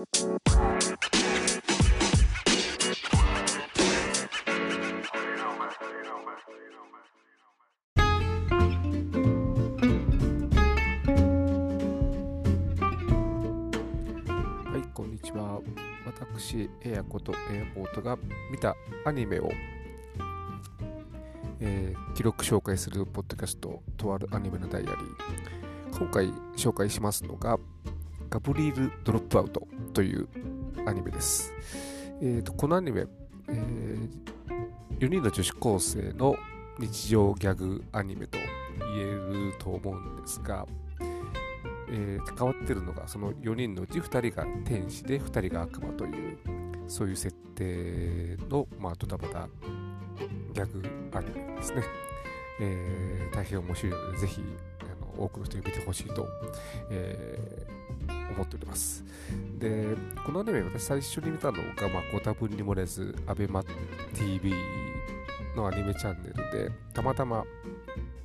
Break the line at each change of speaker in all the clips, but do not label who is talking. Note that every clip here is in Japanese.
はい、こんにちは。私、エアことエアポートが見たアニメを、えー記録紹介するポッドキャスト、とあるアニメのダイアリー。今回紹介しますのが、ガブリール・ドロップアウトというアニメです。えーとこのアニメ、え4人の女子高生の日常ギャグアニメと言えると思うんですが、えー関わってるのがその4人のうち2人が天使で2人が悪魔というそういう設定の、まあ、ドタバタギャグアニメですね、えー大変面白いのでぜひあの多くの人に見てほしいと、えー思っております。でこのアニメ私最初に見たのが、まあ、ご多分に漏れず ABEMATV のアニメチャンネルでたまたま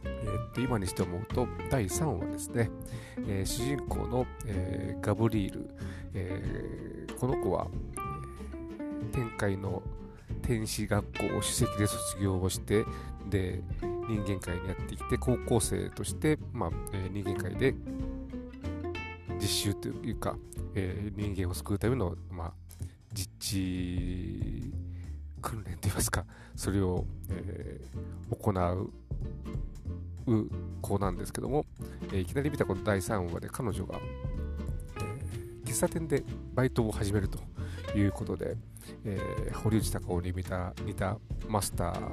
えーっと今にして思うと第3話ですね、えー主人公の、えーガブリール、えこの子は、え天界の天使学校を首席で卒業をしてで人間界にやってきて高校生として、まあえー人間界で実習というか、えー人間を救うための、まあ、実地訓練といいますかそれを、えー行うう子なんですけども、えーいきなり見たこの第3話で彼女が、えー喫茶店でバイトを始めるということで、えー堀内孝雄に似た似たマスター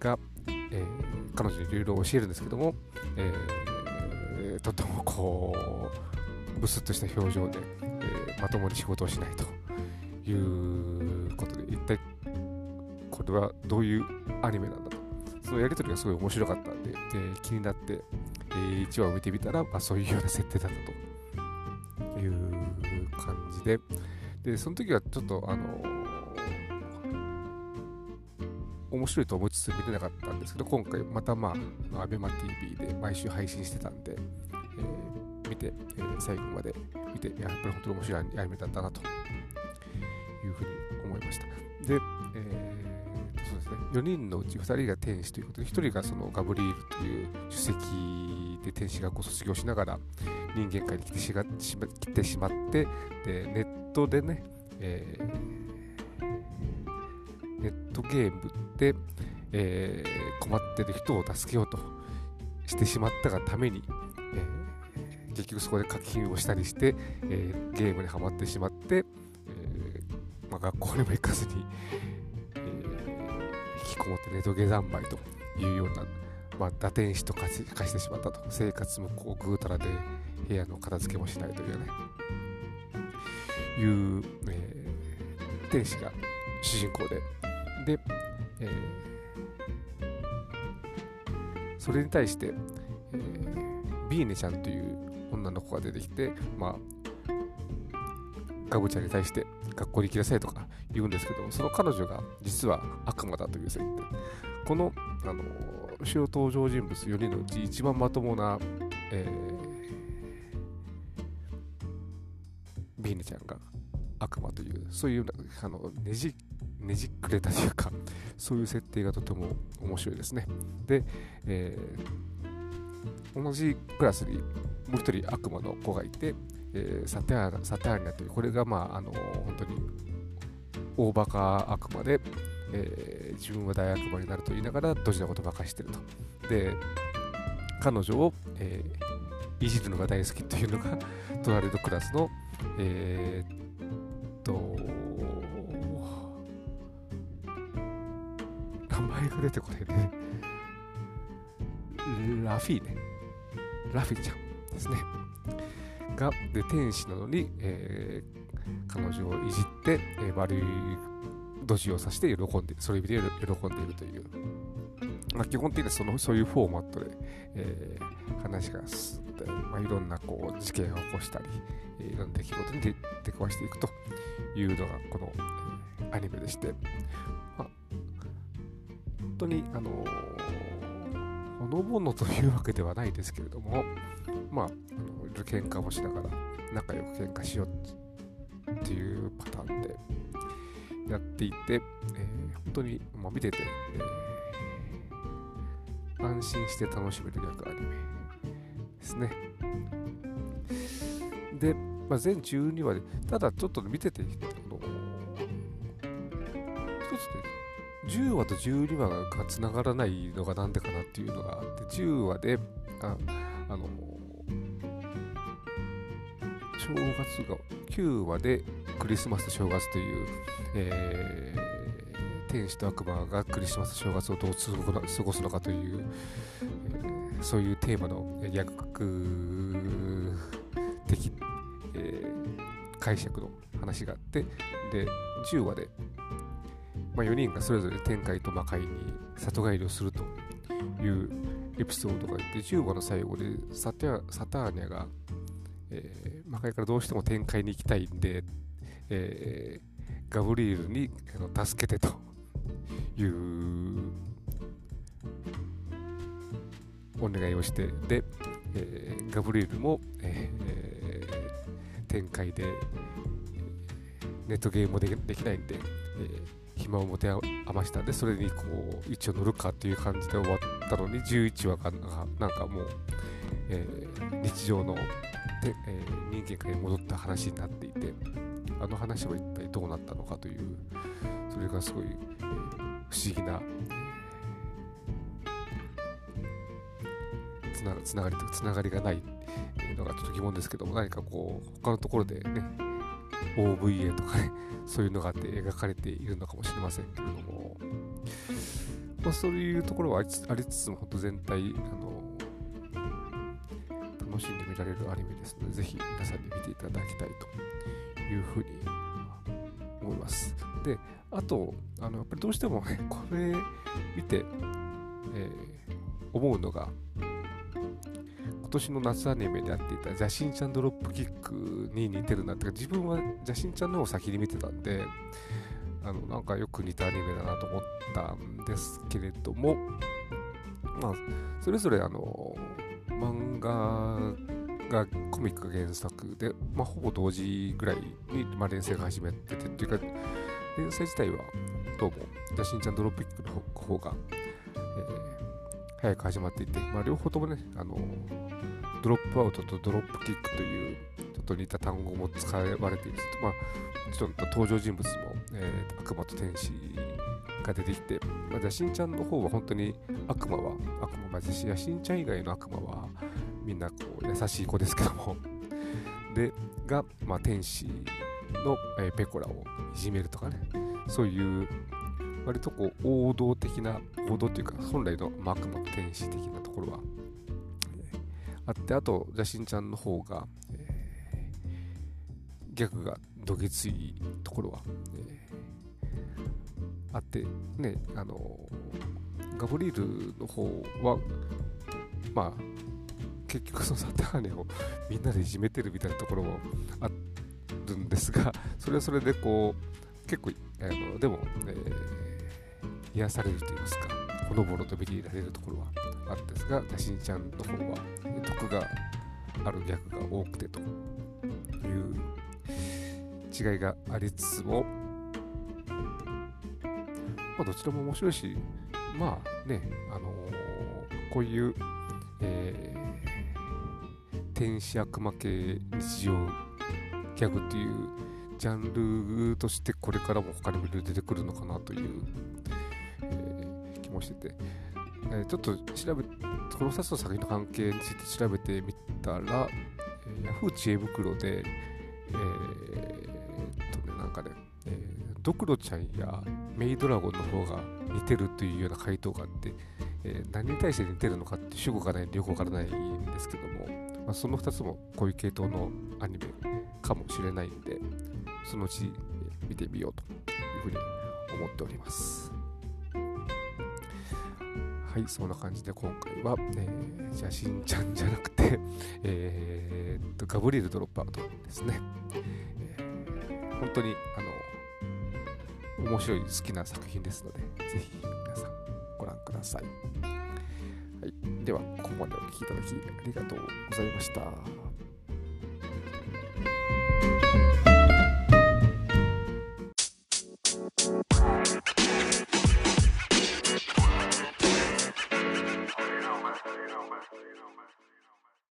が、えー彼女にいろいろ教えるんですけども、えーとてもこうブスッとした表情で、えーまともに仕事をしないということで一体これはどういうアニメなんだと。そのやり取りがすごい面白かったんで、え気になって、えー1話を見てみたら、まあ、そういうような設定だったという感じで、で、その時はちょっと、あの面白いと思いつつ見てなかったんですけど、今回またまあ、ABEMATV で毎週配信してたんで、えー見て、えー最後まで見て、やっぱり本当に面白いアニメだったなというふうに思いました。で、えーそうですね、4人のうち2人が天使ということで、1人がそのガブリールという首席で天使学校を卒業しながら人間界に来てしま来てしまって、でネットでね、えーネットゲームで、えー困ってる人を助けようとしてしまったがために、えー結局そこで課金をしたりして、えーゲームにはまってしまって、えまあ、学校にも行かずに、え引きこもってネットゲー三昧というような、まあ、打天使と化してしまったと。生活もこうぐうたらで部屋の片付けもしないというねいう、え天使が主人公でで、えーそれに対して、えービーネちゃんという女の子が出てきて、まあ、ガブちゃんに対して学校に行きなさいとか言うんですけど、その彼女が実は悪魔だという設定。この、あの主要登場人物4人のうち一番まともな、えービーネちゃんが悪魔という、そういうあのねじねじくれたというか、そういう設定がとても面白いですね。で、えー同じクラスにもう一人悪魔の子がいて、えーサテアーナサテアーニャという、これがまあ、あの本当に大バカ悪魔で、えー自分は大悪魔になると言いながらドジなことばかしてると。で、彼女を、えーいじるのが大好きというのが隣のクラスの、えー前が出てこないね。ラフィーね。ラフィちゃんですね。が、で、天使なのに、えー彼女をいじって、えー悪いドジをさして喜んで、それで喜んでいるという。まあ、基本的にはそのそういうフォーマットで、えー話が進んで、まあ、いろんなこう事件を起こしたり、いろんな出来事に出出くわしていくというのがこの、えーアニメでして、まあ、本当に、あのーほのぼのというわけではないですけれども、まあ、あのいろいろ喧嘩をしながら、仲良く喧嘩しようっていうパターンでやっていて、えー、本当に、まあ、見てて、えー、安心して楽しめる逆アニメですね。で、まあ、全12話で、ただちょっと見てて、一つね、10話と12話がつながらないのがなんでかなっていうのがあって、10話で、ああの正月が9話でクリスマスと正月という、えー、天使と悪魔がクリスマスと正月をどう過ごすのかという、えー、そういうテーマの逆的、えー、解釈の話があってで10話で、まあ、4人がそれぞれ天界と魔界に里帰りをするというエピソードがあって10話の最後でサターニャがえー、魔界からどうしても展開に行きたいんで、えー、ガブリエルにあの助けてというお願いをしてで、えー、ガブリエルも、えー、展開でネットゲームもできないんで、えー、暇を持て余した。んでそれにこう一応乗るかっていう感じで終わったのに11話がなんかもう、えー、日常ので、えー、人間界に戻った話になっていてあの話は一体どうなったのかというそれがすごい、えー、不思議な、つなつながりとつながりがないのがちょっと疑問ですけども何かこう他のところでね OVA とかね そういうのがあって描かれているのかもしれませんけれども、まあ、そういうところはありつつも本当全体あの楽しんで見られるアニメですので、ぜひ皆さんに見ていただきたいというふうに思います。で、あと、あのやっぱりどうしてもね、これ見て、えー、思うのが、年の夏アニメでやっていた「邪神ちゃんドロップキック」に似てるなって自分は邪神ちゃんの方を先に見てたんであのなんかよく似たアニメだなと思ったんですけれどもまあそれぞれあの漫画がコミックが原作で、まあ、ほぼ同時ぐらいに、まあ、連載が始めててっていうか連載自体はどうも「じしんちゃんドロップキック」の方が、えー、早く始まっていて、まあ、両方ともねあのドロップアウトとドロップキックというちょっと似た単語も使われている。まあ、もちろん登場人物も、えー、悪魔と天使が出てきて、まあ、じゃしんちゃんの方は本当に悪魔は、悪魔、まあ、しやしんちゃん以外の悪魔はみんなこう優しい子ですけども。で、が、まあ、天使の、えー、ペコラをいじめるとかね、そういう割とこう王道的な、王道というか本来の悪魔と天使的なところは、あって、あと、じゃしんちゃんの方が、えー、逆がどぎついところは、えあって、ね、あの、ガブリールの方は、まあ、結局そのサターネをみんなでいじめてるみたいなところもあるんですが、それはそれでこう、結構、あのでも、えー、癒されると言いますか、ほのぼのと見ていられるところはあるんですが、ガシンちゃんの方は、徳がある逆が多くてという違いがありつつも、まあ、どちらも面白いし、まあね、あのー、こういう、えー、天使悪魔系日常ギャグっていうジャンルとしてこれからも他にもいろいろ出てくるのかなという、もしてて、えー、ちょっと調べ、この2つの作品の関係について調べてみたら、えー、Yahoo 知恵袋で、えー、とね、なんかね、えー、ドクロちゃんやメイドラゴンの方が似てるというような回答があって、えー、何に対して似てるのかって主語がないんでよくわからないんですけども、まあ、その2つもこういう系統のアニメかもしれないんで、そのうち見てみようというふうに思っております。はい、そんな感じで今回は、えー、じゃしんちゃんじゃなくて、えー、っと、ガブリエルドロップアウトですね。えー、本当に、あの、面白い好きな作品ですので、ぜひ皆さんご覧ください。はい、では、ここまでお聴きいただきありがとうございました。